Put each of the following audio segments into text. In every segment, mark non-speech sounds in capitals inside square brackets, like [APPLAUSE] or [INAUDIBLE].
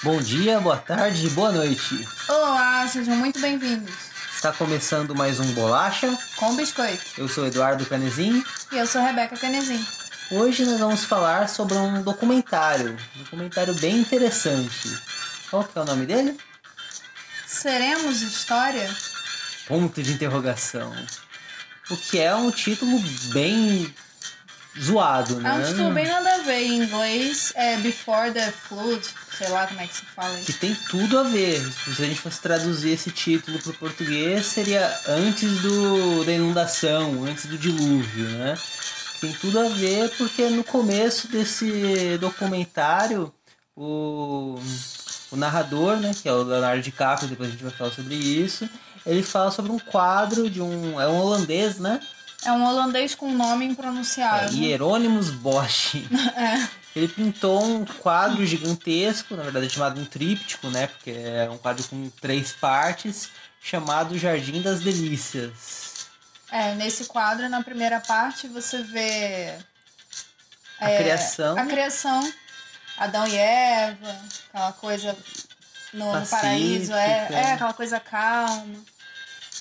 Bom dia, boa tarde e boa noite. Olá, sejam muito bem-vindos. Está começando mais um Bolacha. Com biscoito. Eu sou Eduardo Canezin. E eu sou Rebeca Canezin. Hoje nós vamos falar sobre um documentário. Um documentário bem interessante. Qual que é o nome dele? Seremos História? Ponto de interrogação. O que é um título bem zoado, né? É um título bem nada a ver. Em inglês é Before the Flood, sei lá como é que se fala Que isso. tem tudo a ver. Se a gente fosse traduzir esse título para o português, seria antes do, da inundação, antes do dilúvio, né? Tem tudo a ver porque no começo desse documentário, o, o narrador, né, que é o Leonardo DiCaprio, depois a gente vai falar sobre isso, ele fala sobre um quadro de um. É um holandês, né? É um holandês com nome É, impronunciável. Hieronymus Bosch. [LAUGHS] É. Ele pintou um quadro gigantesco, na verdade é chamado um tríptico, né? Porque é um quadro com três partes, chamado Jardim das Delícias. É, nesse quadro, na primeira parte, você vê A É, criação a criação, Adão e Eva, aquela coisa no, no paraíso, é, é aquela coisa calma.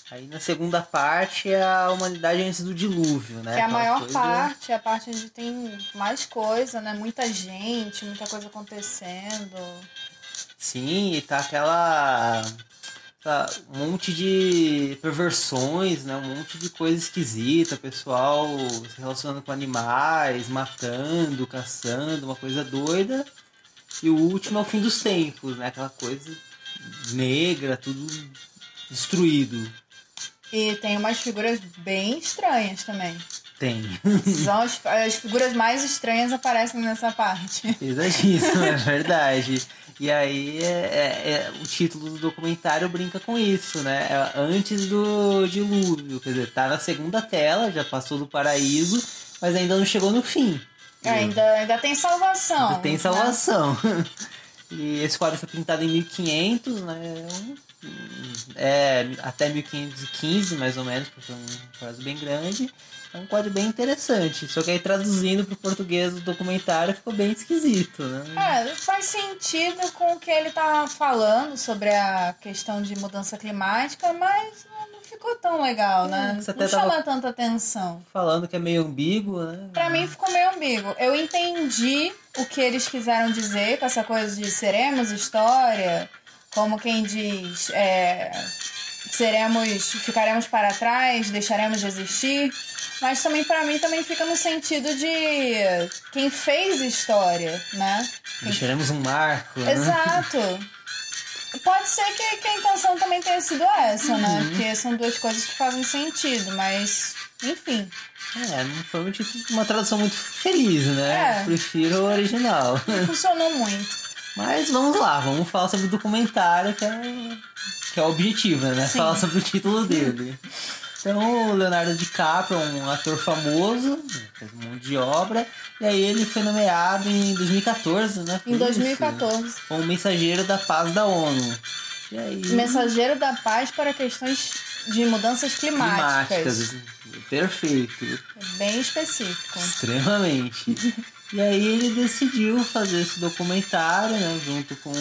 Aí na segunda parte é a humanidade antes do dilúvio, né? Que é a maior coisa- parte, é a parte onde tem mais coisa, né? Muita gente, muita coisa acontecendo. Sim, e tá aquela. tá um monte de perversões, né? Um monte de coisa esquisita, pessoal se relacionando com animais, matando, caçando, uma coisa doida. E o último é o fim dos tempos, né? Aquela coisa negra, tudo destruído. E tem umas figuras bem estranhas também. Tem. São as, as figuras mais estranhas aparecem nessa parte. [LAUGHS] Pesadíssimo, é verdade. E aí é, é- é- o título do documentário brinca com isso, né? É antes do dilúvio. Quer dizer, tá na segunda tela, já passou do paraíso, mas ainda não chegou no fim. É, ainda, ainda tem salvação. Ainda tem né? salvação. [LAUGHS] E esse quadro foi pintado em 1500, né? É, até 1515, mais ou menos, porque é um quadro bem grande. É um quadro bem interessante. Só que aí traduzindo pro português o documentário ficou bem esquisito, né? É, faz sentido com o que ele tá falando sobre a questão de mudança climática, mas não ficou tão legal, né? É, você Não chama tanta atenção. Falando que é meio ambíguo, né? Pra mim ficou meio ambíguo. Eu entendi o que eles quiseram dizer com essa coisa de seremos história, como quem diz, é, seremos, ficaremos para trás, deixaremos de existir. Mas também pra mim também fica no sentido de quem fez história, né? Quem Deixaremos um marco, né? Exato. Pode ser que, que a intenção também tenha sido essa, né? Uhum. Porque são duas coisas que fazem sentido, mas enfim. É, foi um uma tradução muito feliz, né? É. Prefiro o original. Funcionou muito. Mas vamos lá, vamos falar sobre o documentário, que é, que é o objetivo, né? Sim. Falar sobre o título dele. Então, o Leonardo DiCaprio é um ator famoso, fez um monte de obra, e aí ele foi nomeado em 2014, né? Foi Em isso? 2014. Como mensageiro da paz da ONU. E aí... Mensageiro da paz para questões de mudanças climáticas. climáticas. Perfeito. Bem específico. Extremamente. E aí ele decidiu fazer esse documentário, né, junto com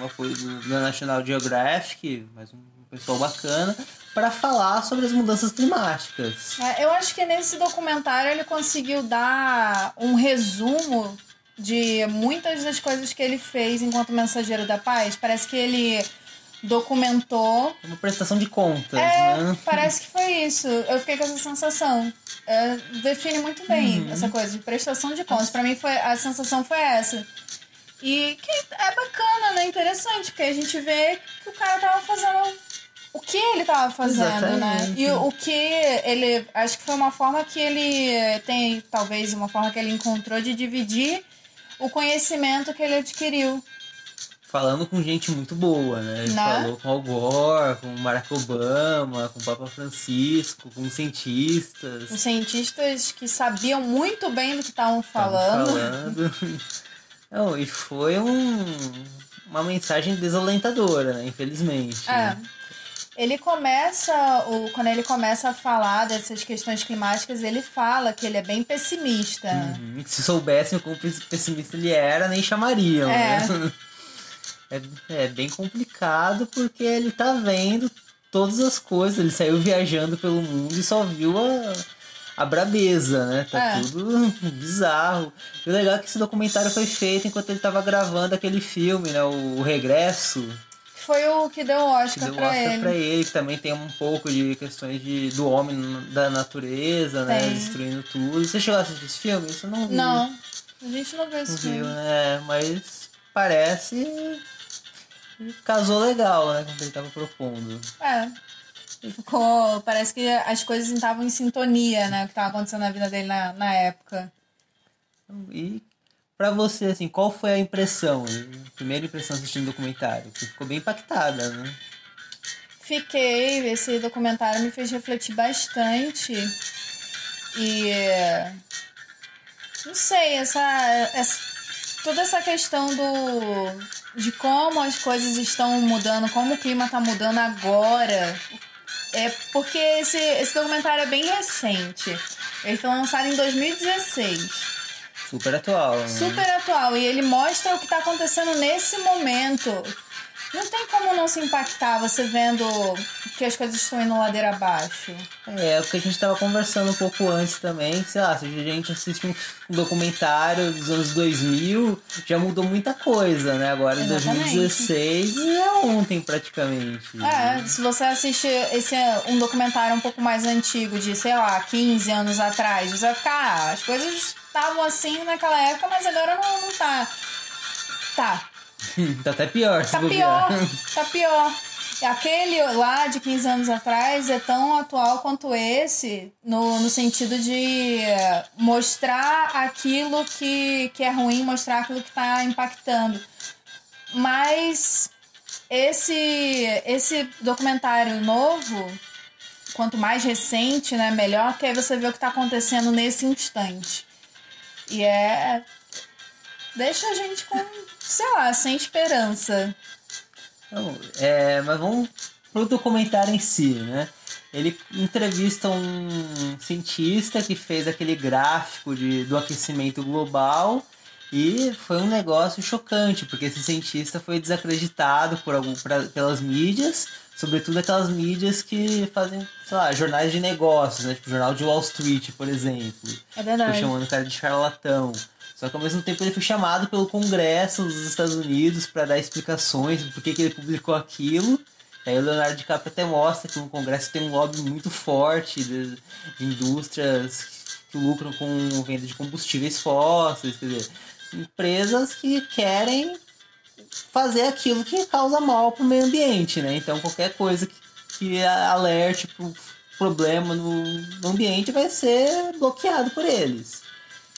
o apoio do, da National Geographic, mais um pessoal bacana, para falar sobre as mudanças climáticas. É, eu acho que nesse documentário ele conseguiu dar um resumo de muitas das coisas que ele fez enquanto mensageiro da paz. Parece que ele documentou É uma prestação de contas, É, né? parece que foi isso. Eu fiquei com essa sensação. É, define muito bem Uhum. essa coisa de prestação de contas. Pra mim, foi, a sensação foi essa. E que é bacana, né? Interessante, porque a gente vê que o cara tava fazendo o que ele tava fazendo, né? Exatamente. E o que ele. Acho que foi uma forma que ele tem, talvez, uma forma que ele encontrou de dividir o conhecimento que ele adquiriu. Falando com gente muito boa, né? Ele Né? falou com Al Gore, com Barack Obama, com o Papa Francisco, com cientistas. Os cientistas que sabiam muito bem do que estavam Estavam falando. falando. [LAUGHS] Não, e foi um, uma mensagem desalentadora, né? Infelizmente. É. né? Ele começa, o, quando ele começa a falar dessas questões climáticas, ele fala que ele é bem pessimista. Uhum. Se soubessem o quão pessimista ele era, nem chamariam. É. Né? [LAUGHS] é, é bem complicado porque ele tá vendo todas as coisas. Ele saiu viajando pelo mundo e só viu a, a brabeza, né? Tá É. tudo [LAUGHS] bizarro. E o legal é que esse documentário foi feito enquanto ele tava gravando aquele filme, né? O Regresso, Foi o que deu o Oscar deu o pra Oscar ele. pra ele, que também tem um pouco de questões de, do homem da natureza, né? Tem. Destruindo tudo. Você chegou a assistir esse filme? Isso não. Não, a gente não viu Não esse viu, filme. né? Mas parece. Casou legal, né? Com o que ele tava propondo. É. Ficou. Parece que as coisas estavam em sintonia, né? O que tava acontecendo na vida dele na, na época. E pra você, assim, qual foi a impressão? A primeira impressão assistindo o documentário? Você ficou bem impactada, né? Fiquei, esse documentário me fez refletir bastante. E. Não sei, essa, essa. Toda essa questão do. De como as coisas estão mudando, como o clima tá mudando agora. É porque esse, esse documentário é bem recente. Ele foi lançado em 2016. Super atual. Né? Super atual. E ele mostra o que tá acontecendo nesse momento. Não tem como não se impactar você vendo que as coisas estão indo ladeira abaixo. É, é o que a gente tava conversando um pouco antes também, sei lá, se a gente assiste um documentário dos anos 2000, já mudou muita coisa, né? Agora em Exatamente. 2016 é ontem praticamente. É, se você assiste esse um documentário um pouco mais antigo, de, sei lá, 15 anos atrás, você vai ficar, ah, as coisas estavam assim naquela época, mas agora não, não tá. Tá, [LAUGHS] tá até pior, Tá pior, tá pior. Aquele lá de 15 anos atrás é tão atual quanto esse, no, no sentido de mostrar aquilo que, que é ruim, mostrar aquilo que tá impactando. Mas esse, esse documentário novo, quanto mais recente, né, melhor, que aí você vê o que tá acontecendo nesse instante. E é. Deixa a gente com, sei lá, sem esperança. Então, é, mas vamos pro documentário em si, né? Ele entrevista um cientista que fez aquele gráfico de, do aquecimento global e foi um negócio chocante, porque esse cientista foi desacreditado por algum, pra- pelas mídias, sobretudo aquelas mídias que fazem, sei lá, jornais de negócios, né? Tipo o jornal de Wall Street, por exemplo. É Foi verdade. chamando o cara de charlatão. Só que ao mesmo tempo ele foi chamado pelo Congresso dos Estados Unidos para dar explicações porquê que ele publicou aquilo. Aí o Leonardo DiCaprio até mostra que no Congresso tem um lobby muito forte de, de indústrias que lucram com venda de combustíveis fósseis, quer dizer, empresas que querem fazer aquilo que causa mal para o meio ambiente, né? Então qualquer coisa que, que alerte para problema no, no ambiente vai ser bloqueado por eles.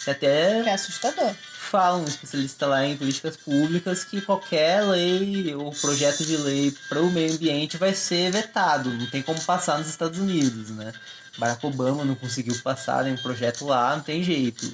E até Que é assustador. fala um especialista lá em políticas públicas que qualquer lei ou projeto de lei para o meio ambiente vai ser vetado, não tem como passar nos Estados Unidos, né? Barack Obama não conseguiu passar nenhum projeto lá, não tem jeito.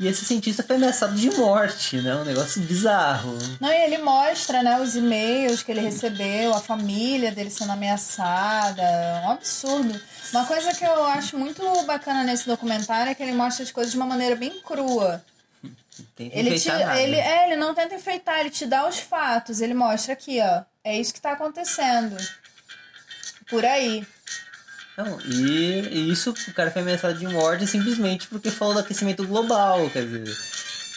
E esse cientista foi ameaçado de morte, né? Um negócio bizarro. Não, e ele mostra, né, os e-mails que ele recebeu, a família dele sendo ameaçada. Um absurdo. Uma coisa que eu acho muito bacana nesse documentário é que ele mostra as coisas de uma maneira bem crua. Ele, te, ele, é, ele não tenta enfeitar, ele te dá os fatos. Ele mostra aqui, ó. É isso que tá acontecendo. Por aí. Não, e, e isso, o cara foi ameaçado de morte simplesmente porque falou do aquecimento global, quer dizer...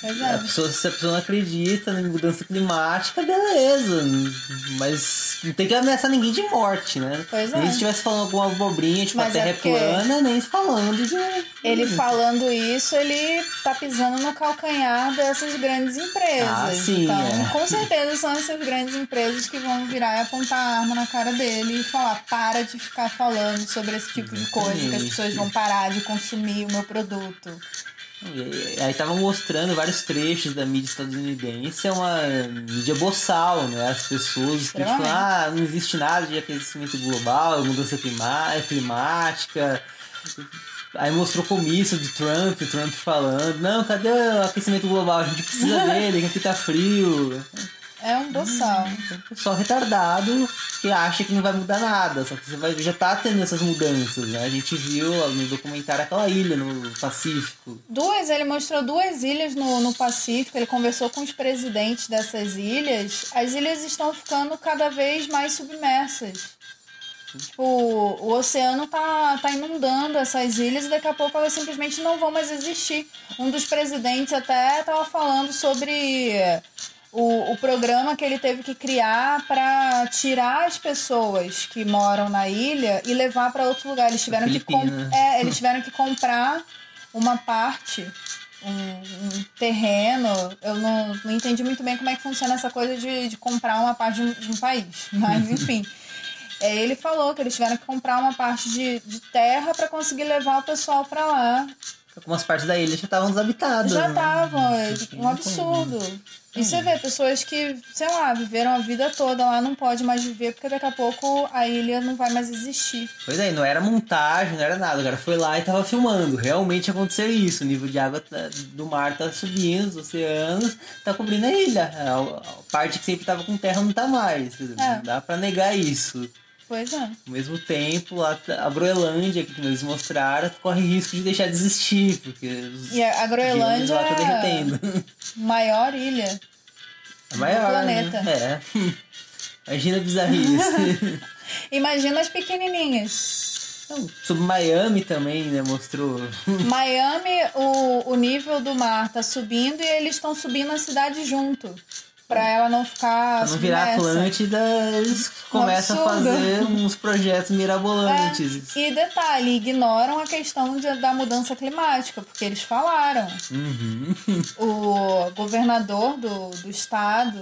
Pois A é. pessoa, se a pessoa não acredita em mudança climática, beleza. Mas não tem que ameaçar ninguém de morte, né? Pois é. Nem se estivesse falando alguma abobrinha, tipo, Mas a terra é é, porque- plana, nem falando de. Ele falando isso, ele tá pisando no calcanhar dessas grandes empresas. Ah, sim, então, é. com certeza são essas grandes empresas que vão virar e apontar a arma na cara dele e falar: para de ficar falando sobre esse tipo de coisa, que as pessoas vão parar de consumir o meu produto. Aí tava mostrando vários trechos da mídia estadunidense, é uma mídia boçal, né? As pessoas que falam, ah, não existe nada de aquecimento global, mudança climática. Aí mostrou comício do Trump, o Trump falando, não, cadê o aquecimento global? A gente precisa [LAUGHS] dele, aqui tá frio. É um boçal. Um pessoal retardado que acha que não vai mudar nada, só que você vai, já tá tendo essas mudanças, né? A gente viu no documentário aquela ilha no Pacífico. Duas, ele mostrou duas ilhas no, no Pacífico, ele conversou com os presidentes dessas ilhas. As ilhas estão ficando cada vez mais submersas. Tipo, o oceano tá, tá inundando essas ilhas e daqui a pouco elas simplesmente não vão mais existir. Um dos presidentes até tava falando sobre o, o programa que ele teve que criar para tirar as pessoas que moram na ilha e levar para outro lugar. Eles tiveram que é, eles tiveram que comprar uma parte, um, um terreno. Eu não, não entendi muito bem como é que funciona essa coisa de, de comprar uma parte de um, de um país, [LAUGHS] mas enfim. É, ele falou que eles tiveram que comprar uma parte de, de terra para conseguir levar o pessoal para lá. Algumas partes da ilha já estavam desabitadas. Já né? estavam, é Enfim, um absurdo. E você vê pessoas que, sei lá, viveram a vida toda lá, não pode mais viver, porque daqui a pouco a ilha não vai mais existir. Pois é, não era montagem, não era nada. O cara foi lá e tava filmando. Realmente aconteceu isso. O nível de água tá- do mar tá subindo, os oceanos tá cobrindo a ilha. A, parte que sempre tava com terra não tá mais. É. Não dá pra negar isso. Pois é. Ao mesmo tempo, lá tá- a Groenlândia, que eles mostraram, corre risco de deixar de existir, porque os E a, a Groenlândia lá tá é derretendo. a maior ilha. É maior, planeta. Né? É. [LAUGHS] Imagina a bizarrice. [LAUGHS] Imagina as pequenininhas. Sobre Miami também, né? Mostrou. [LAUGHS] Miami, o, o nível do mar tá subindo e eles estão subindo a cidade junto. Pra ela não ficar Pra não virar. Atlântida, eles começam a fazer uns projetos mirabolantes. E detalhe, ignoram a questão de- da mudança climática, porque eles falaram. Uhum. O governador do, do estado,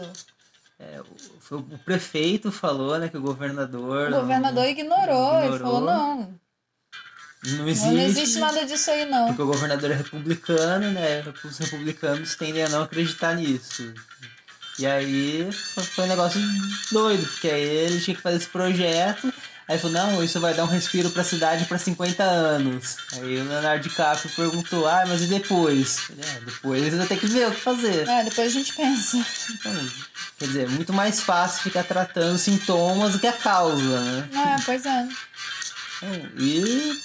É, o, foi o prefeito falou, né, que o governador. o não- governador ignorou, ele ignorou. falou, não, Não existe. não existe nada disso aí não. Porque o governador é republicano, né? Os republicanos tendem a não acreditar nisso. E aí foi- um negócio doido, porque aí ele tinha que fazer esse projeto. Aí falou, não, isso vai dar um respiro pra cidade pra 50 anos. Aí o Leonardo DiCaprio perguntou, ah, mas e depois? Ele, "É, depois eles vão ter que ver o que fazer. É, depois a gente pensa. Então, quer dizer, é muito mais fácil ficar tratando sintomas do que a causa, né? É, pois é. Então, E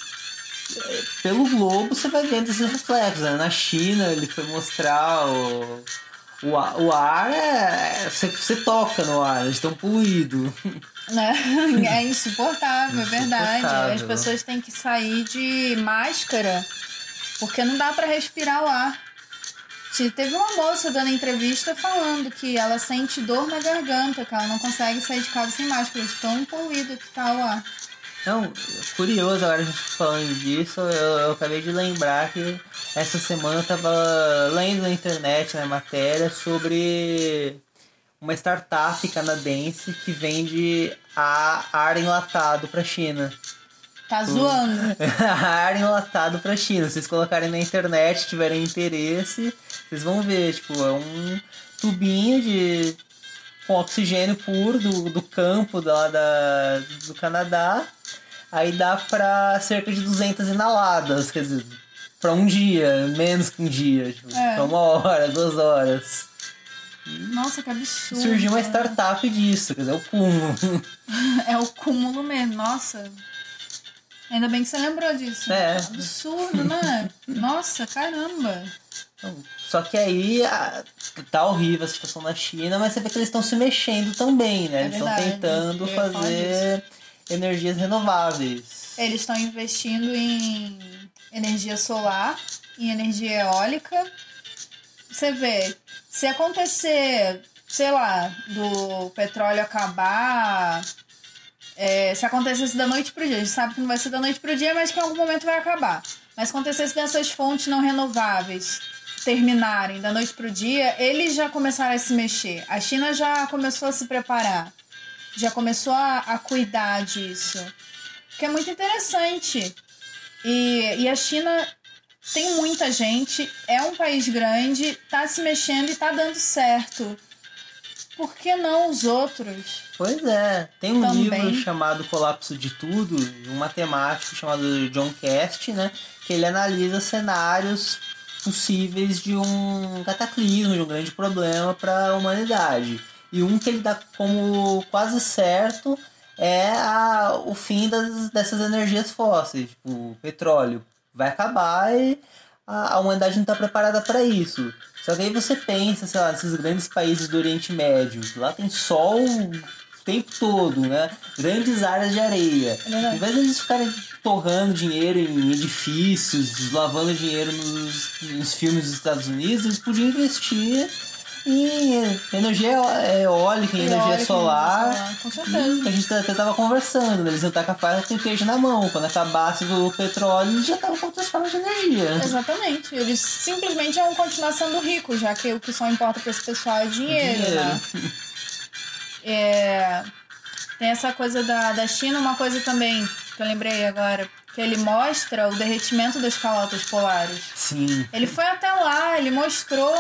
pelo globo você vai vendo esses reflexos. Né? Na China ele foi mostrar o, o, ar, o ar é. Você, você toca no ar, eles estão poluído. Né? [LAUGHS] É insuportável, é verdade. Insuportável. As pessoas têm que sair de máscara porque não dá pra respirar o ar. Te- Teve uma moça dando entrevista falando que ela sente dor na garganta, que ela não consegue sair de casa sem máscara, de tão poluído que tá o ar. Então, curioso agora a gente falando disso, eu, eu acabei de lembrar que essa semana eu tava lendo na internet na matéria sobre uma startup canadense que vende a ar enlatado pra China. Tá zoando. [LAUGHS] ar enlatado pra China. Se vocês colocarem na internet, tiverem interesse, vocês vão ver, tipo, é um tubinho de com oxigênio puro do, do campo lá da, do Canadá. Aí dá pra cerca de 200 inaladas, quer dizer, pra um dia, menos que um dia, tipo, É. uma hora, duas horas. Nossa, que absurdo. Surgiu uma startup disso, quer dizer, é o cúmulo. [LAUGHS] É o cúmulo mesmo, nossa. Ainda bem que você lembrou disso. É. Absurdo, né? Nossa, caramba. Então, Só que aí a- tá horrível a situação na China, mas você vê que eles estão se mexendo também, né? É eles estão tentando fazer energias renováveis. Eles estão investindo em energia solar, em energia eólica. Você vê, se acontecer, sei lá, do petróleo acabar, é, se acontecesse da noite pro dia, a gente sabe que não vai ser da noite pro dia, mas que em algum momento vai acabar. Mas se acontecesse dessas fontes não renováveis terminarem da noite pro dia, eles já começaram a se mexer. A China já começou a se preparar, já começou a, a cuidar disso. Que é muito interessante. E, e a China tem muita gente, é um país grande, tá se mexendo e tá dando certo. Por que não os outros? Pois é, tem um Também. livro chamado Colapso de Tudo, de um matemático chamado John Cast, né? Que ele analisa cenários possíveis de um cataclismo, de um grande problema para a humanidade. E um que ele dá como quase certo é a, o fim das, dessas energias fósseis, tipo, o petróleo vai acabar e a, a humanidade não está preparada para isso. Só que aí você pensa, sei lá, nesses grandes países do Oriente Médio, lá tem sol tempo todo, né? Grandes áreas de areia. É Em vez de eles ficarem torrando dinheiro em edifícios, lavando dinheiro nos, nos filmes dos Estados Unidos, eles podiam investir em energia eólica, em energia solar. Com certeza. E a gente até tava conversando, né? eles iam com a faca com o queijo na mão. Quando acabasse o petróleo, eles já estavam com outras formas de energia. Exatamente. Eles simplesmente vão continuar sendo ricos, já que o que só importa pra esse pessoal é dinheiro, Dinheiro. né? É, tem essa coisa da, da China, uma coisa também que eu lembrei agora, que ele mostra o derretimento das calotas polares. Sim. Ele foi até lá, ele mostrou.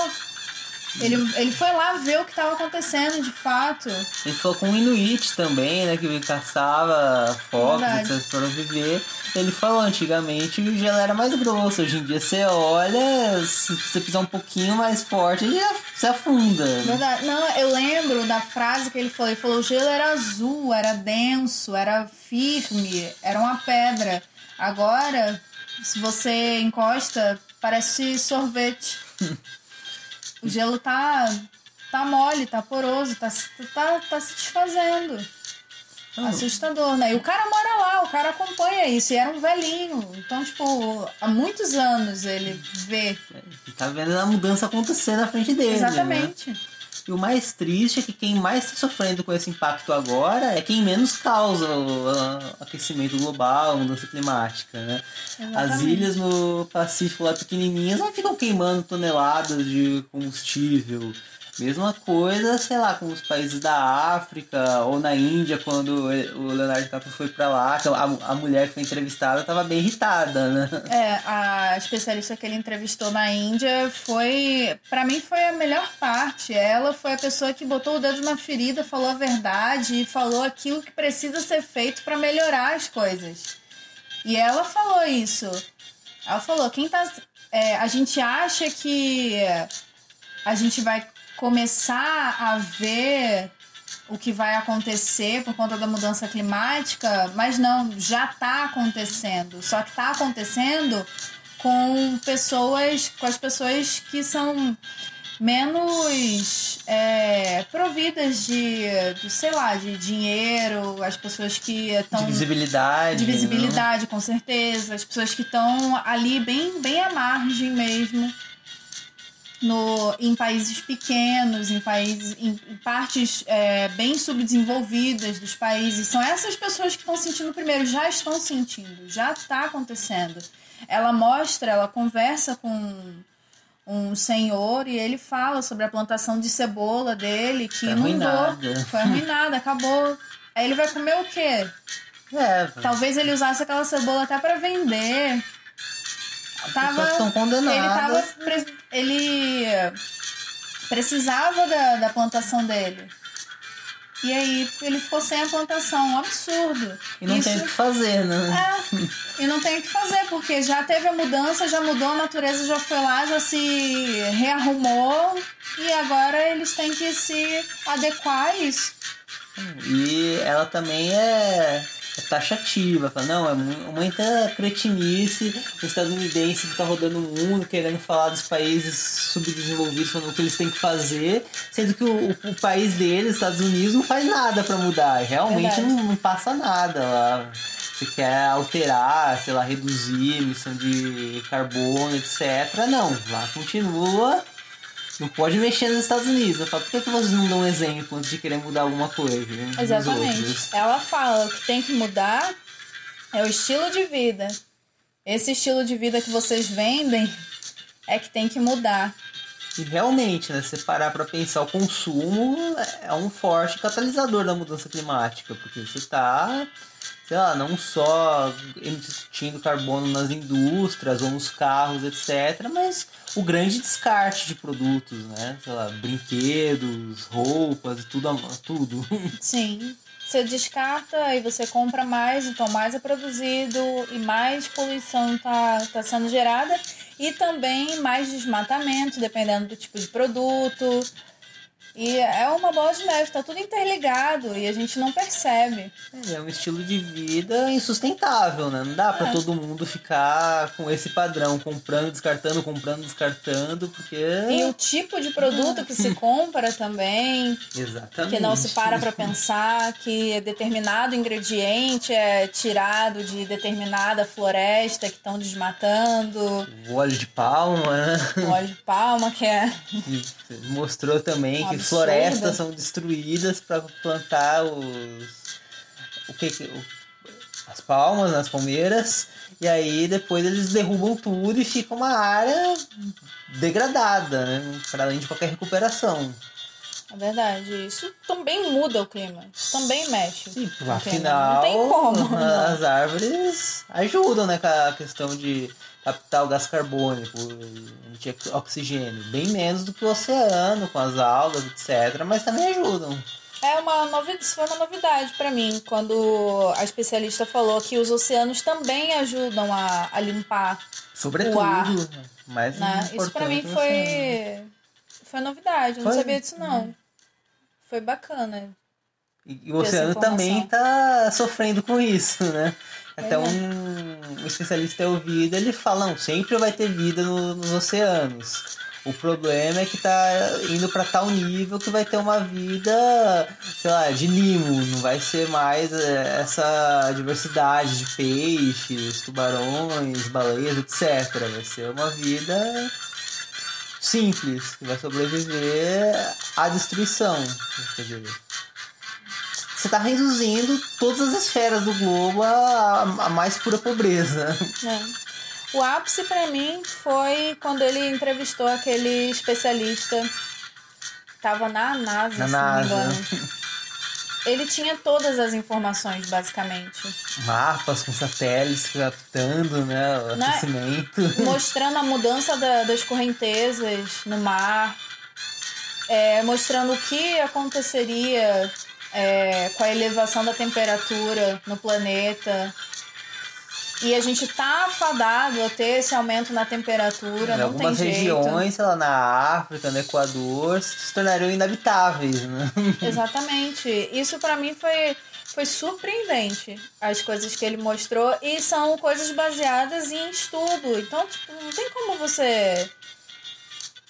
Ele, ele foi lá ver o que estava acontecendo de fato. Ele falou com o Inuit também, né? Que caçava focos, para viver. Ele falou, antigamente o gelo era mais grosso. Hoje em dia você olha, se você pisar um pouquinho mais forte, ele já se afunda. Verdade. Não, eu lembro da frase que ele falou. Ele falou: o gelo era azul, era denso, era firme, era uma pedra. Agora, se você encosta, parece sorvete. [LAUGHS] o gelo tá, tá mole, tá poroso, tá, tá, tá se desfazendo. Ah. Assustador, né? E o cara mora lá, o cara acompanha isso, e era um velhinho. Então, tipo, há muitos anos ele vê. Ele tá vendo a mudança acontecer na frente dele. Né? E o mais triste é que quem mais está sofrendo com esse impacto agora é quem menos causa o a- aquecimento global, a mudança climática, né? As Exatamente. ilhas no Pacífico lá pequenininhas não ficam queimando toneladas de combustível. Mesma coisa, sei lá, com os países da África ou na Índia, quando o Leonardo DiCaprio foi pra lá, a, a mulher que foi entrevistada estava bem irritada, né? É, a especialista que ele entrevistou na Índia foi, Pra mim foi a melhor parte. Ela foi a pessoa que botou o dedo na ferida, falou a verdade e falou aquilo que precisa ser feito pra melhorar as coisas. E ela falou isso. Ela falou, quem tá é, a gente acha que a gente vai começar a ver o que vai acontecer por conta da mudança climática, mas não, já está acontecendo. Só que está acontecendo com pessoas, com as pessoas que são menos é, providas de, de, sei lá, de dinheiro, as pessoas que estão De visibilidade. de né? visibilidade, com certeza. As pessoas que estão ali bem, bem à margem mesmo. No, em países pequenos, em países, em, em partes é, bem subdesenvolvidas dos países. São essas pessoas que estão sentindo primeiro, já estão sentindo, já está acontecendo. Ela mostra, ela conversa com um senhor e ele fala sobre a plantação de cebola dele, que Foi inundou, arruinada. foi arruinada, acabou. Aí ele vai comer o quê? É, Talvez ele usasse aquela cebola até pra vender. Tava, estão condenadas. ele tava. pre- Ele precisava da, da plantação dele. E aí ele ficou sem a plantação. Um absurdo. E não Isso- tem o que fazer, né? é, e não tem o que fazer, porque já teve a mudança, já mudou, a natureza já foi lá, já se rearrumou e agora eles têm que se adequar a isso. E ela também é taxativa, fala, não, é mu- muita cretinice o estadunidense que tá rodando o mundo querendo falar dos países subdesenvolvidos, falando o que eles têm que fazer, sendo que o, o- país deles, Estados Unidos, não faz nada pra mudar, realmente não, não passa nada lá. Você quer alterar, sei lá, reduzir emissão de carbono, etc. Não, lá continua. Não pode mexer nos Estados Unidos. Eu falo, por que, que vocês não dão um exemplo antes de querer mudar alguma coisa? né? Exatamente. Ela fala que tem que mudar é o estilo de vida. Esse estilo de vida que vocês vendem é que tem que mudar. E realmente, né, se parar pra pensar, o consumo é um forte catalisador da mudança climática, porque você tá, sei lá, não só emitindo carbono nas indústrias ou nos carros, etc., mas o grande descarte de produtos, né? Sei lá, brinquedos, roupas, tudo, tudo. [LAUGHS] Sim. Você descarta e você compra mais, então mais é produzido e mais poluição está tá sendo gerada. E também mais desmatamento, dependendo do tipo de produto. E é uma bola de neve, tá tudo interligado e a gente não percebe. É um estilo de vida insustentável, né? Não dá pra É. todo mundo ficar com esse padrão, comprando, descartando, comprando, descartando, porque. E o tipo de produto que se compra também, Exatamente. que não se para pra pensar que determinado ingrediente é tirado de determinada floresta que estão desmatando, O óleo de palma, né? o óleo de palma que é mostrou também [LAUGHS] Um que. Florestas são destruídas para plantar os o que o- as palmas, as palmeiras, e aí depois eles derrubam tudo e fica uma área degradada, né? Para além de qualquer recuperação. É verdade. Isso também muda o clima. Isso também mexe. Sim, afinal, Não tem como. as árvores ajudam, né, com a questão de captar o gás carbônico, emitir oxigênio, bem menos do que o oceano, com as algas, etc, mas também ajudam. É uma novidade, isso foi uma novidade pra mim, quando a especialista falou que os oceanos também ajudam a, a limpar, Sobretudo, O ar. mais né? Isso pra mim oceano. foi foi novidade, eu não Foi? sabia disso não. Foi bacana. E, o oceano também informação. tá sofrendo com isso, né? Até é. um, especialista é ouvido, ele fala, não, sempre vai ter vida no- nos oceanos. O problema é que tá indo para tal nível que vai ter uma vida, sei lá, de limo, não vai ser mais eh, essa diversidade de peixes, tubarões, baleias, etc. Vai ser uma vida simples, que vai sobreviver à destruição. Quer dizer, você está reduzindo todas as esferas do globo à, à mais pura pobreza. né? O ápice pra mim foi quando ele entrevistou aquele especialista. Tava na NASA, Na se NASA. não me engano. Ele tinha todas as informações, basicamente. Mapas com satélites captando né, o Né? aquecimento. mostrando a mudança da- das correntezas no mar, é, mostrando o que aconteceria é, com a elevação da temperatura no planeta. E a gente tá afadado a ter esse aumento na temperatura, Em não algumas tem jeito. regiões, sei lá, na África, no Equador, se tornariam inabitáveis, né? Exatamente. Isso pra mim foi, foi surpreendente, as coisas que ele mostrou. E são coisas baseadas em estudo. Então, tipo, não tem como você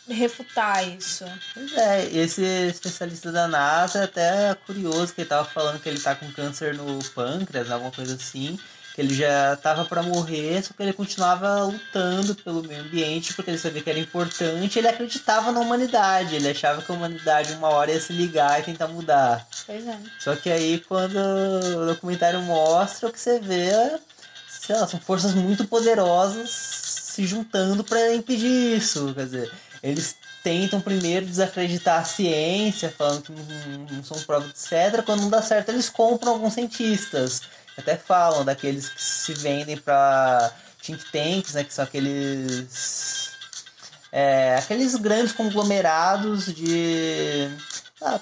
refutar isso. Pois é, esse especialista da NASA é até curioso que ele tava falando que ele tá com câncer no pâncreas, alguma coisa assim, que ele já tava para morrer, só que ele continuava lutando pelo meio ambiente porque ele sabia que era importante, ele acreditava na humanidade, ele achava que a humanidade uma hora ia se ligar e tentar mudar. Pois é. Só que aí quando o documentário mostra o que você vê, é, sei lá, são forças muito poderosas se juntando para impedir isso. Quer dizer, eles tentam primeiro desacreditar a ciência, falando que não, são provas, etc. Quando não dá certo, eles compram alguns cientistas. Até falam daqueles que se vendem para think tanks, né, que são aqueles é, aqueles grandes conglomerados de ah,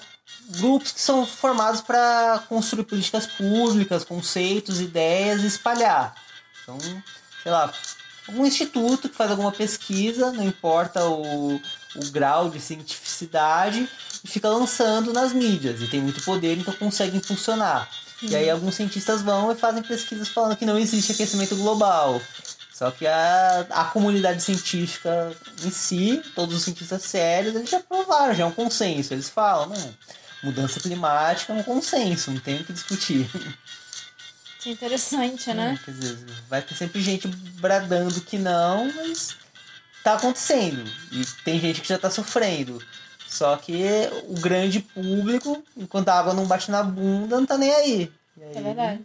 grupos que são formados para construir políticas públicas, conceitos, ideias e espalhar. Então, sei lá, algum instituto que faz alguma pesquisa, não importa o, o grau de cientificidade, e fica lançando nas mídias. E tem muito poder, então consegue impulsionar. E aí alguns cientistas vão e fazem pesquisas falando que não existe aquecimento global. Só que a, a comunidade científica em si, todos os cientistas sérios, eles já provaram, já é um consenso. Eles falam, não, mudança climática é um consenso, não tem o que discutir. [LAUGHS] Interessante, né? Quer dizer, vai ter sempre gente bradando que não, mas tá acontecendo. E tem gente que já tá sofrendo. Só que o grande público, enquanto a água não bate na bunda, não tá nem aí. Aí É verdade.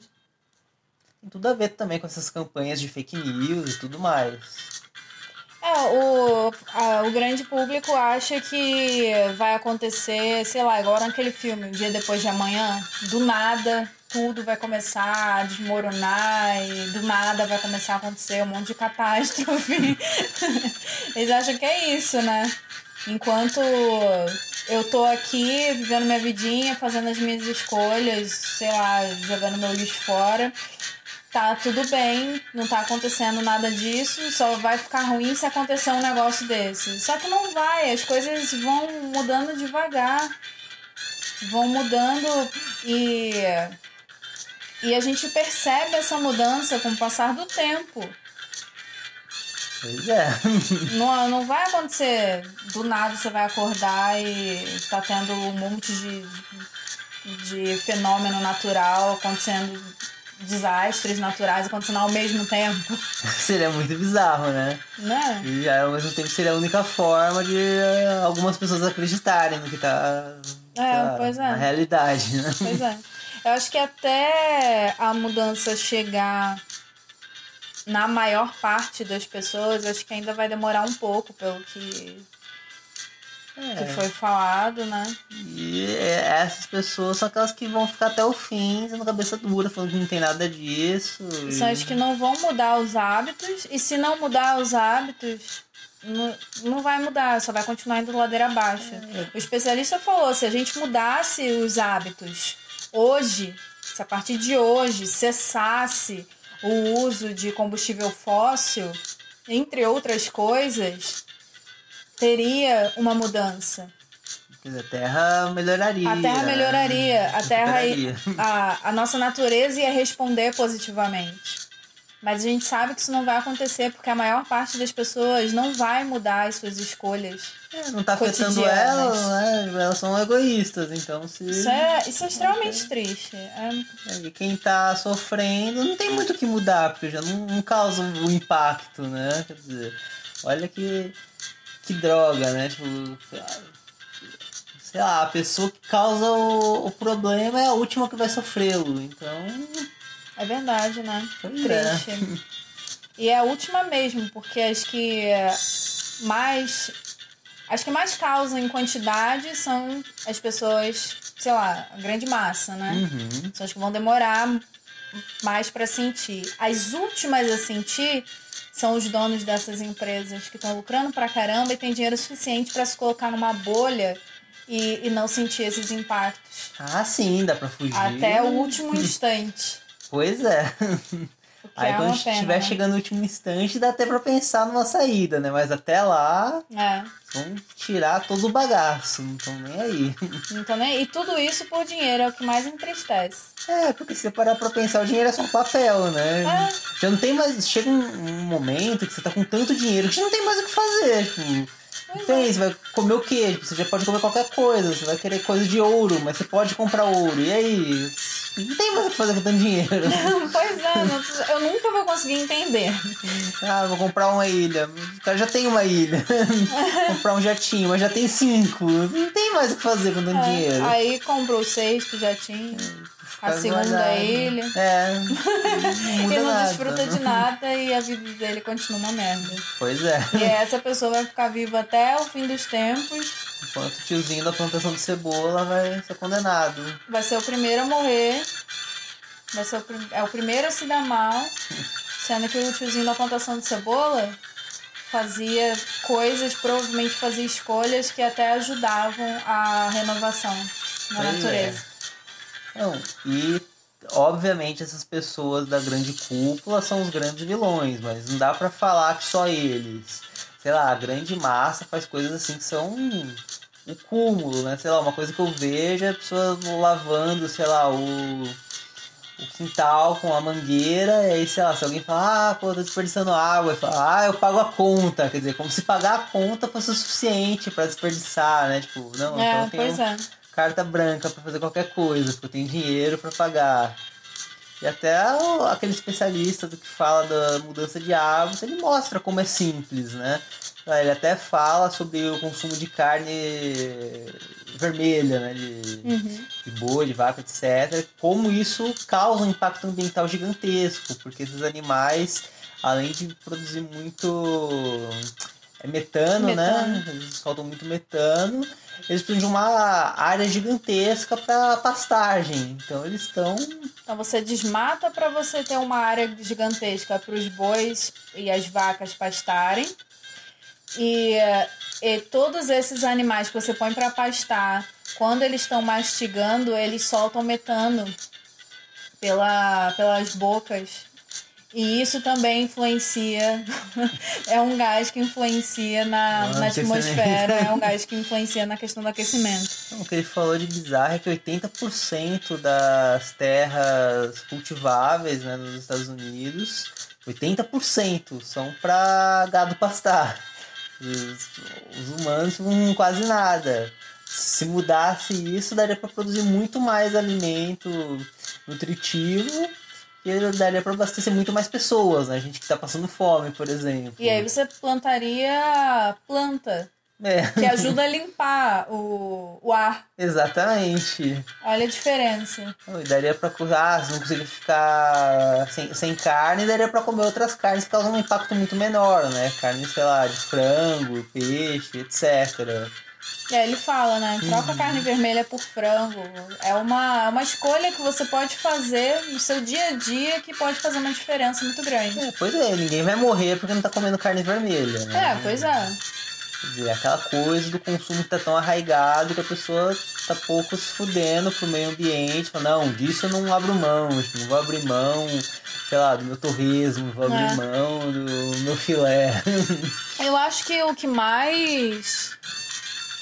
Tem tudo a ver também com essas campanhas de fake news e tudo mais. É, o, a- o grande público acha que vai acontecer, sei lá, igual naquele filme, um dia depois de amanhã, do nada tudo vai começar a desmoronar e do nada vai começar a acontecer um monte de catástrofe. [LAUGHS] Eles acham que é isso, né? Enquanto eu tô aqui vivendo minha vidinha, fazendo as minhas escolhas, sei lá, jogando meu lixo fora, tá tudo bem, não tá acontecendo nada disso, só vai ficar ruim se acontecer um negócio desse. Só que não vai, as coisas vão mudando devagar. Vão mudando e e a gente percebe essa mudança com o passar do tempo. Pois é. [LAUGHS] Não, não vai acontecer do nada você vai acordar e tá tendo um monte de, de fenômeno natural acontecendo, desastres naturais acontecendo ao mesmo tempo. [LAUGHS] seria muito bizarro, né? Né? E ao mesmo tempo seria a única forma de eh, algumas pessoas acreditarem no que tá É, pois é. na realidade, né? Pois é. [LAUGHS] Eu acho que até a mudança chegar na maior parte das pessoas, acho que ainda vai demorar um pouco, pelo que, que É. foi falado, né? E é, essas pessoas são aquelas que vão ficar até o fim, sendo cabeça dura, falando que não tem nada disso. e- São as que não vão mudar os hábitos, e se não mudar os hábitos, não, não vai mudar, só vai continuar indo ladeira abaixo. O especialista falou: se a gente mudasse os hábitos hoje, se a partir de hoje cessasse o uso de combustível fóssil, entre outras coisas, teria uma mudança. A Terra melhoraria. A Terra melhoraria, a Terra Recuperaria. a, a nossa natureza ia responder positivamente. Mas a gente sabe que isso não vai acontecer porque a maior parte das pessoas não vai mudar as suas escolhas. É, não tá afetando elas, né? Elas são egoístas, então se. Isso é, isso é extremamente triste. É, E quem tá sofrendo não tem muito o que mudar, porque já não, não causa o impacto, né? Quer dizer, olha que, que droga, né? Tipo, sei lá, a pessoa que causa o, o problema é a última que vai sofrê-lo. Então, é verdade, né? Pois é. Triste. E é a última mesmo, porque as que é, mais. As que mais causam em quantidade são as pessoas, sei lá, a grande massa, né? uhum. São as que vão demorar mais para sentir. As últimas a sentir são os donos dessas empresas que estão lucrando pra caramba e tem dinheiro suficiente para se colocar numa bolha e, e não sentir esses impactos. ah, sim, dá pra fugir. Até o último instante. Pois é. [LAUGHS] Aí é quando estiver né? chegando no último instante, dá até pra pensar numa saída, né? Mas até lá, É. vão tirar todo o bagaço, não estão nem aí. [LAUGHS] Então, né? E tudo isso por dinheiro é o que mais entristece. É, porque se você parar pra pensar, o dinheiro é só um papel, né? É. Já não tem mais. Chega um, um momento que você tá com tanto dinheiro que não tem mais o que fazer. Tipo, não tem, você vai comer o quê? Você já pode comer qualquer coisa, você vai querer coisa de ouro, mas você pode comprar ouro. E aí? Não tem mais o que fazer com tanto dinheiro. pois é, não- eu nunca vou conseguir entender. Ah, vou comprar uma ilha. O cara já tem uma ilha. [LAUGHS] comprar um jatinho, mas já tem cinco. Não tem mais o que fazer com tanto É, dinheiro. Aí comprou o sexto, já tinha. A segunda guardado. ilha. É. [LAUGHS] Não muda E não nada, desfruta de né? nada e a vida dele continua uma merda. Pois é. E essa pessoa vai ficar viva até o fim dos tempos, Enquanto o tiozinho da plantação de cebola vai ser condenado. vai ser o primeiro a morrer, vai ser o, é o primeiro a se dar mal, [LAUGHS] sendo que o tiozinho da plantação de cebola fazia coisas, provavelmente fazia escolhas que até ajudavam a renovação na Pois é. Não, e obviamente essas pessoas da grande cúpula são os grandes vilões, mas não dá pra falar que só eles. Sei lá, a grande massa faz coisas assim que são o cúmulo, né? Sei lá, uma coisa que eu vejo é pessoas lavando, sei lá, o, o quintal com a mangueira, e aí, sei lá, se alguém fala, ah, pô, tô desperdiçando água, e fala, ah, eu pago a conta, quer dizer, como se pagar a conta fosse o suficiente pra desperdiçar, né? Tipo, não, É, então tem pois um- é. Carta branca pra fazer qualquer coisa, porque eu tenho dinheiro pra pagar. E até aquele especialista do que fala da mudança de hábito, ele mostra como é simples, né? Ah, Ele até fala sobre o consumo de carne vermelha, né? De, Uhum. de boi, de vaca, etc. Como isso causa um impacto ambiental gigantesco, porque esses animais, além de produzir muito é metano, Metano. né? Eles soltam muito metano. Eles precisam de uma área gigantesca para pastagem. Então eles estão. Então você desmata para você ter uma área gigantesca para os bois e as vacas pastarem. E, e todos esses animais que você põe para pastar, quando eles estão mastigando, eles soltam metano pela, pelas bocas E isso também influencia. [LAUGHS] é um gás que influencia na, No na aquecimento. atmosfera, é um gás que influencia na questão do aquecimento. Então, o que ele falou de bizarro é que 80% das terras cultiváveis né, nos Estados Unidos, 80% são para gado pastar. Os, os humanos com quase nada. Se mudasse isso, daria para produzir muito mais alimento nutritivo e daria para abastecer muito mais pessoas, né? Gente que tá passando fome, por exemplo. E aí você plantaria planta, É, que ajuda a limpar o, o ar. exatamente. Olha a diferença. E daria pra ah, se não conseguir ficar sem, sem carne, daria pra comer outras carnes que causam um impacto muito menor, né? Carne, sei lá, de frango, peixe, etc. Aí ele fala, né? Troca a carne vermelha por frango. É uma, é uma escolha que você pode fazer no seu dia a dia que pode fazer uma diferença muito grande. É, pois é, ninguém vai morrer porque não tá comendo carne vermelha, né? É, pois é. Quer dizer, é aquela coisa do consumo que tá tão arraigado que a pessoa tá pouco se fudendo pro meio ambiente. Fala, não, disso eu não abro mão, não vou abrir mão, sei lá, do meu torresmo, vou abrir É. mão do meu filé. [LAUGHS] Eu acho que o que mais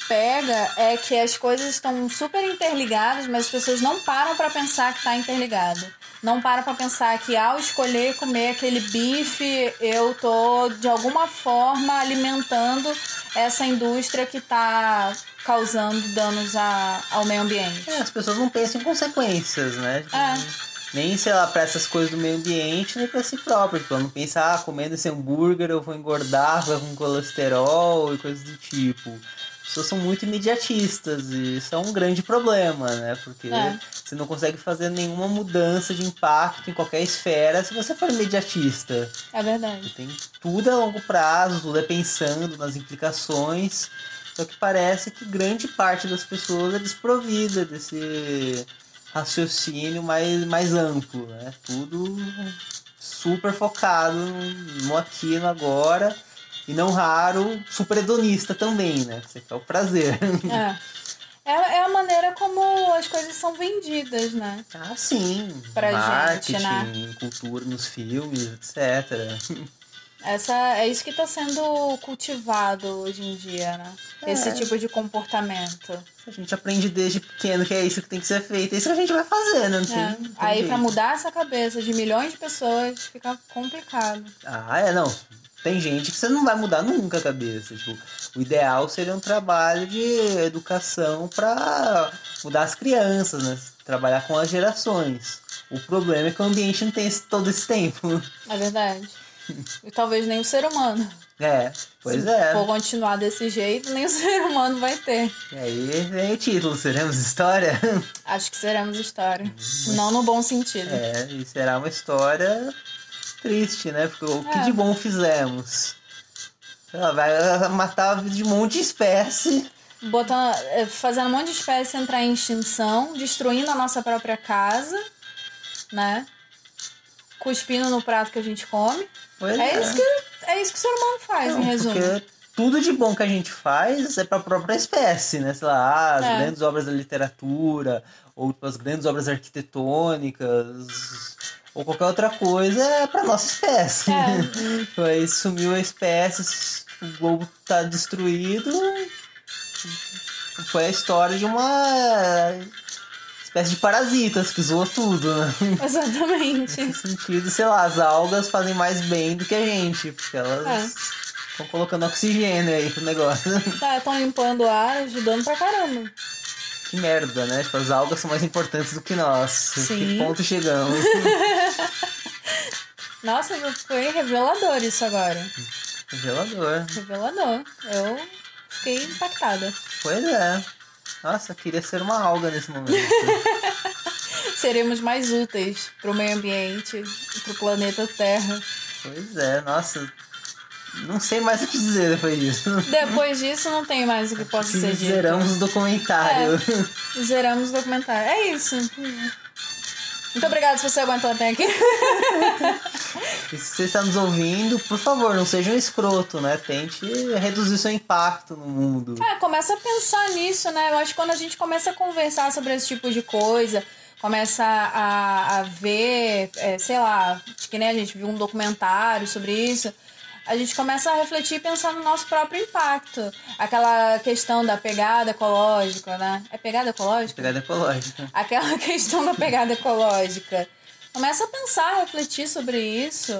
pega é que as coisas estão super interligadas, mas as pessoas não param pra pensar que tá interligado. Não param pra pensar que ao escolher comer aquele bife, eu tô de alguma forma alimentando essa indústria que tá causando danos a- ao meio ambiente. É, as pessoas não pensam em consequências, né? Tipo, É. Nem, sei lá, pra essas coisas do meio ambiente, nem pra si próprio. Tipo, não pensa, ah, comendo esse hambúrguer eu vou engordar, [LAUGHS] vou com colesterol e coisas do tipo. As pessoas são muito imediatistas e isso é um grande problema, né? Porque É. você não consegue fazer nenhuma mudança de impacto em qualquer esfera se você for imediatista. É verdade. Tem tudo a longo prazo, tudo é pensando nas implicações. Só que parece que grande parte das pessoas é desprovida desse raciocínio mais, mais amplo, né? Tudo super focado no aqui no agora. E não raro, super hedonista também, né? Você quer o prazer. É. É, é a maneira como as coisas são vendidas, né? Ah, sim. Pra Marketing, gente, né? cultura nos filmes, etc. Essa, é isso que está sendo cultivado hoje em dia, né? É. Esse tipo de comportamento. A gente aprende desde pequeno que é isso que tem que ser feito. É isso que a gente vai fazer, né? Não É. tem Aí, para mudar essa cabeça de milhões de pessoas, fica complicado. Ah, é, não. Tem gente que você não vai mudar nunca a cabeça. Tipo, o ideal seria um trabalho de educação para mudar as crianças, né? Trabalhar com as gerações. O problema é que o ambiente não tem esse- todo esse tempo. É verdade. E talvez nem o ser humano. É, pois Se é. for continuar desse jeito, nem o [LAUGHS] ser humano vai ter. E aí vem o título, seremos história? Acho que seremos história. Não no bom sentido. É, e será uma história triste, né? Porque o que É. de bom fizemos? Lá, vai matar de um monte de espécie. Botando, é, fazendo um monte de espécie entrar em extinção, destruindo a nossa própria casa, né? Cuspindo no prato que a gente come. Pois É isso que, é isso que o ser humano faz, Não, em resumo. Porque tudo de bom que a gente faz é para a própria espécie, né? Sei lá, as É. grandes obras da literatura, ou as grandes obras arquitetônicas, ou qualquer outra coisa é para nossa espécie. É. [LAUGHS] Aí sumiu a espécie, o globo tá destruído. Foi a história de uma espécie de parasitas que zoou tudo, né? [LAUGHS] Exatamente. Nesse sentido, sei lá, as algas fazem mais bem do que a gente, porque elas É. estão colocando oxigênio aí pro negócio. [LAUGHS] Tá, estão limpando o ar, ajudando pra caramba. que merda, né? Tipo, as algas são mais importantes do que nós. Sim. Que ponto chegamos? Nossa, foi revelador isso agora. Revelador. Revelador. Eu fiquei impactada. Pois é. Nossa, queria ser uma alga nesse momento. [LAUGHS] Seremos mais úteis pro meio ambiente e pro planeta Terra. pois é, nossa. Não sei mais o que dizer depois disso. [LAUGHS] Depois disso, não tem mais o que possa ser dito. Zeramos o documentário. Zeramos o documentário. É isso. Muito obrigada se você aguentou até aqui. [LAUGHS] Se você está nos ouvindo, por favor, não seja um escroto, né? Tente reduzir seu impacto no mundo. É, começa a pensar nisso, né? Eu acho que quando a gente começa a conversar sobre esse tipo de coisa, começa a, a ver, é, sei lá, acho que nem a gente viu um documentário sobre isso, a gente começa a refletir e pensar no nosso próprio impacto. Aquela questão da pegada ecológica, né? É pegada ecológica? Pegada ecológica. Aquela [LAUGHS] questão da pegada ecológica. Começa a pensar, a refletir sobre isso.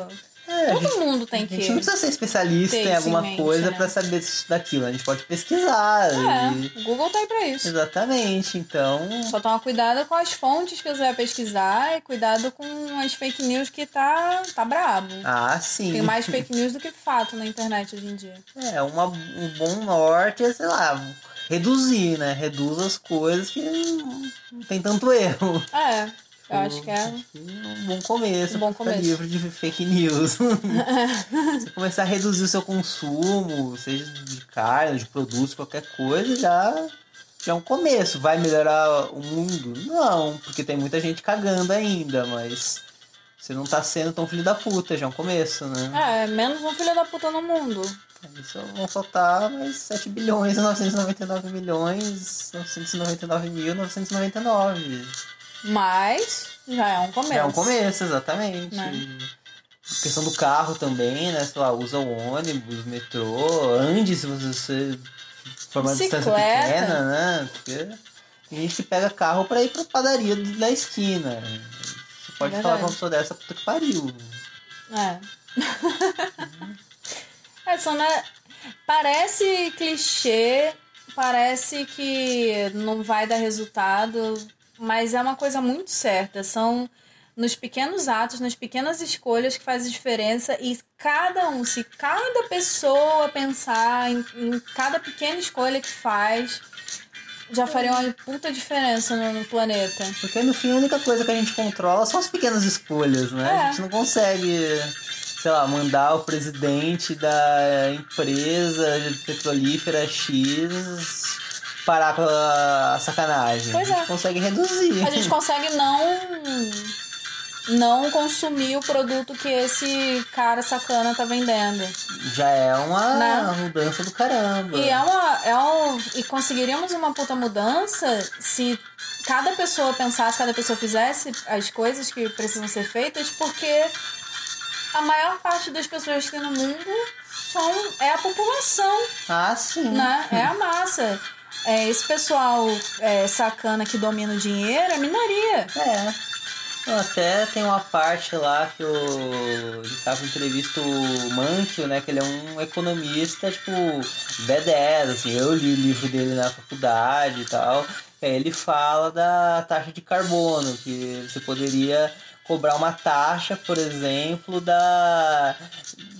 É, Todo gente, mundo tem a que. gente não precisa ser especialista em alguma em mente, coisa né? pra saber disso daquilo. A gente pode pesquisar. e- É, o Google tá aí pra isso. Exatamente. Então, Só toma cuidado com as fontes que você vai pesquisar e cuidado com as fake news que tá, tá brabo. ah, sim. Tem mais fake news do que fato na internet hoje em dia. É, uma, um bom norte é, sei lá, reduzir, né? Reduz as coisas que não, não tem tanto erro. É, eu acho que é. Um bom começo. Um bom começo. livre de fake news. [LAUGHS] Você começar a reduzir o seu consumo, seja de carne, de produtos, qualquer coisa, já, já é um começo. Vai melhorar o mundo? Não, porque tem muita gente cagando ainda, mas você não tá sendo tão filho da puta, já é um começo, né? É, menos um filho da puta no mundo. Isso vão faltar mais 7 bilhões e 999 milhões 999 mil 999. Mas já é um começo. É um começo, exatamente. Né? A questão do carro também, né? Sei lá, usa o ônibus, metrô, ande se você for uma distância pequena, né? Porque tem gente pega carro pra ir pra padaria da esquina. Você pode Verdade. falar pra uma pessoa dessa, puta que pariu. É. [LAUGHS] é, só né? Parece clichê, parece que não vai dar resultado, mas é uma coisa muito certa. São nos pequenos atos, nas pequenas escolhas que faz a diferença e cada um, se cada pessoa pensar em, em cada pequena escolha que faz, já faria uma puta diferença no, no planeta. Porque no fim a única coisa que a gente controla são as pequenas escolhas, né? É. A gente não consegue, sei lá, mandar o presidente da empresa petrolífera X parar com a sacanagem. Pois a gente é. consegue reduzir. A gente consegue não não consumir o produto que esse cara sacana tá vendendo. Já é uma Né? mudança do caramba. E é uma é um, e conseguiríamos uma puta mudança se cada pessoa pensasse, cada pessoa fizesse as coisas que precisam ser feitas, porque a maior parte das pessoas que tem no mundo são é a população, Ah, sim. né? É a massa. É, esse pessoal é, sacana que domina o dinheiro é minoria. É. Até tem uma parte lá que o Ricardo entrevista o Mankio, né? Que ele é um economista, tipo, B10, assim. Eu li o livro dele na faculdade e tal. Aí ele fala da taxa de carbono, que você poderia cobrar uma taxa, por exemplo, da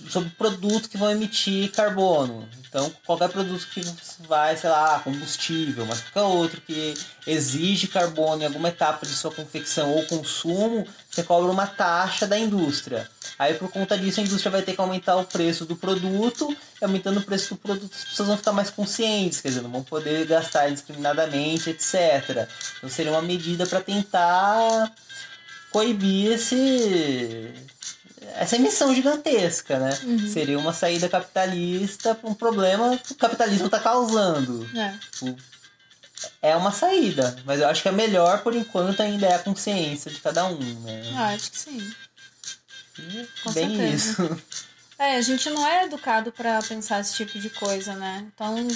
sobre produtos que vão emitir carbono. Então, qualquer produto que vai, sei lá, combustível, mas qualquer outro que exige carbono em alguma etapa de sua confecção ou consumo, você cobra uma taxa da indústria. Aí, por conta disso, a indústria vai ter que aumentar o preço do produto, e aumentando o preço do produto, as pessoas vão ficar mais conscientes, quer dizer, não vão poder gastar indiscriminadamente, etc. Então, seria uma medida para tentar coibir esse essa emissão gigantesca, né? Uhum. Seria uma saída capitalista para um problema que o capitalismo está causando. É. É uma saída, mas eu acho que a melhor por enquanto ainda é a consciência de cada um, né? Ah, acho que sim. Com Bem certeza. isso. É, a gente não é educado pra pensar esse tipo de coisa, né? Então,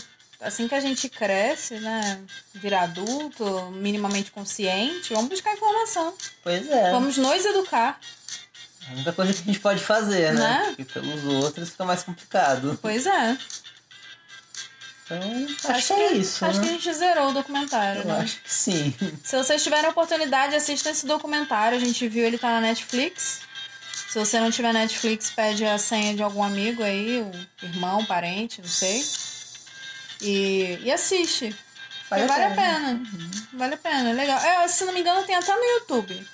assim que a gente cresce, né, vira adulto, minimamente consciente, vamos buscar informação. Pois é. Vamos nos educar. A única coisa que a gente pode fazer, né? Né? Porque pelos outros fica mais complicado. Pois é. Então, acho, que é isso, Acho né? que a gente zerou o documentário, Eu né? acho que sim. [LAUGHS] Se vocês tiverem a oportunidade, assistam esse documentário. A gente viu, ele tá na Netflix. Se você não tiver Netflix, pede a senha de algum amigo aí, o irmão, parente, não sei. E, e assiste. Vale, vale a pena. Vale a pena, é legal. É, se não me engano, tem até no YouTube.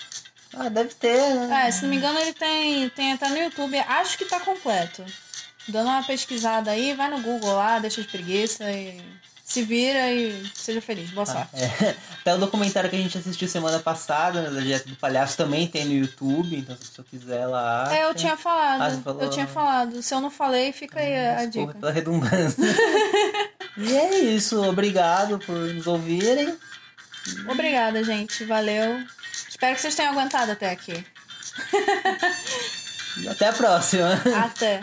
Ah, deve ter, né? É, se não me engano, ele tem, tem até no YouTube. Acho que tá completo. Dando uma pesquisada aí, vai no Google lá, deixa de preguiça e se vira e seja feliz. Boa sorte. É. [LAUGHS] Até o documentário que a gente assistiu semana passada, né, da Dieta do Palhaço, também tem no YouTube, então se você quiser lá. É, eu tem- tinha falado. Ah, falou? Eu tinha falado. Se eu não falei, fica aí a, a dica. pela redundância. [LAUGHS] e é isso, obrigado por nos ouvirem. Obrigada, gente. Valeu. Espero que vocês tenham aguentado até aqui. Até a próxima. Até.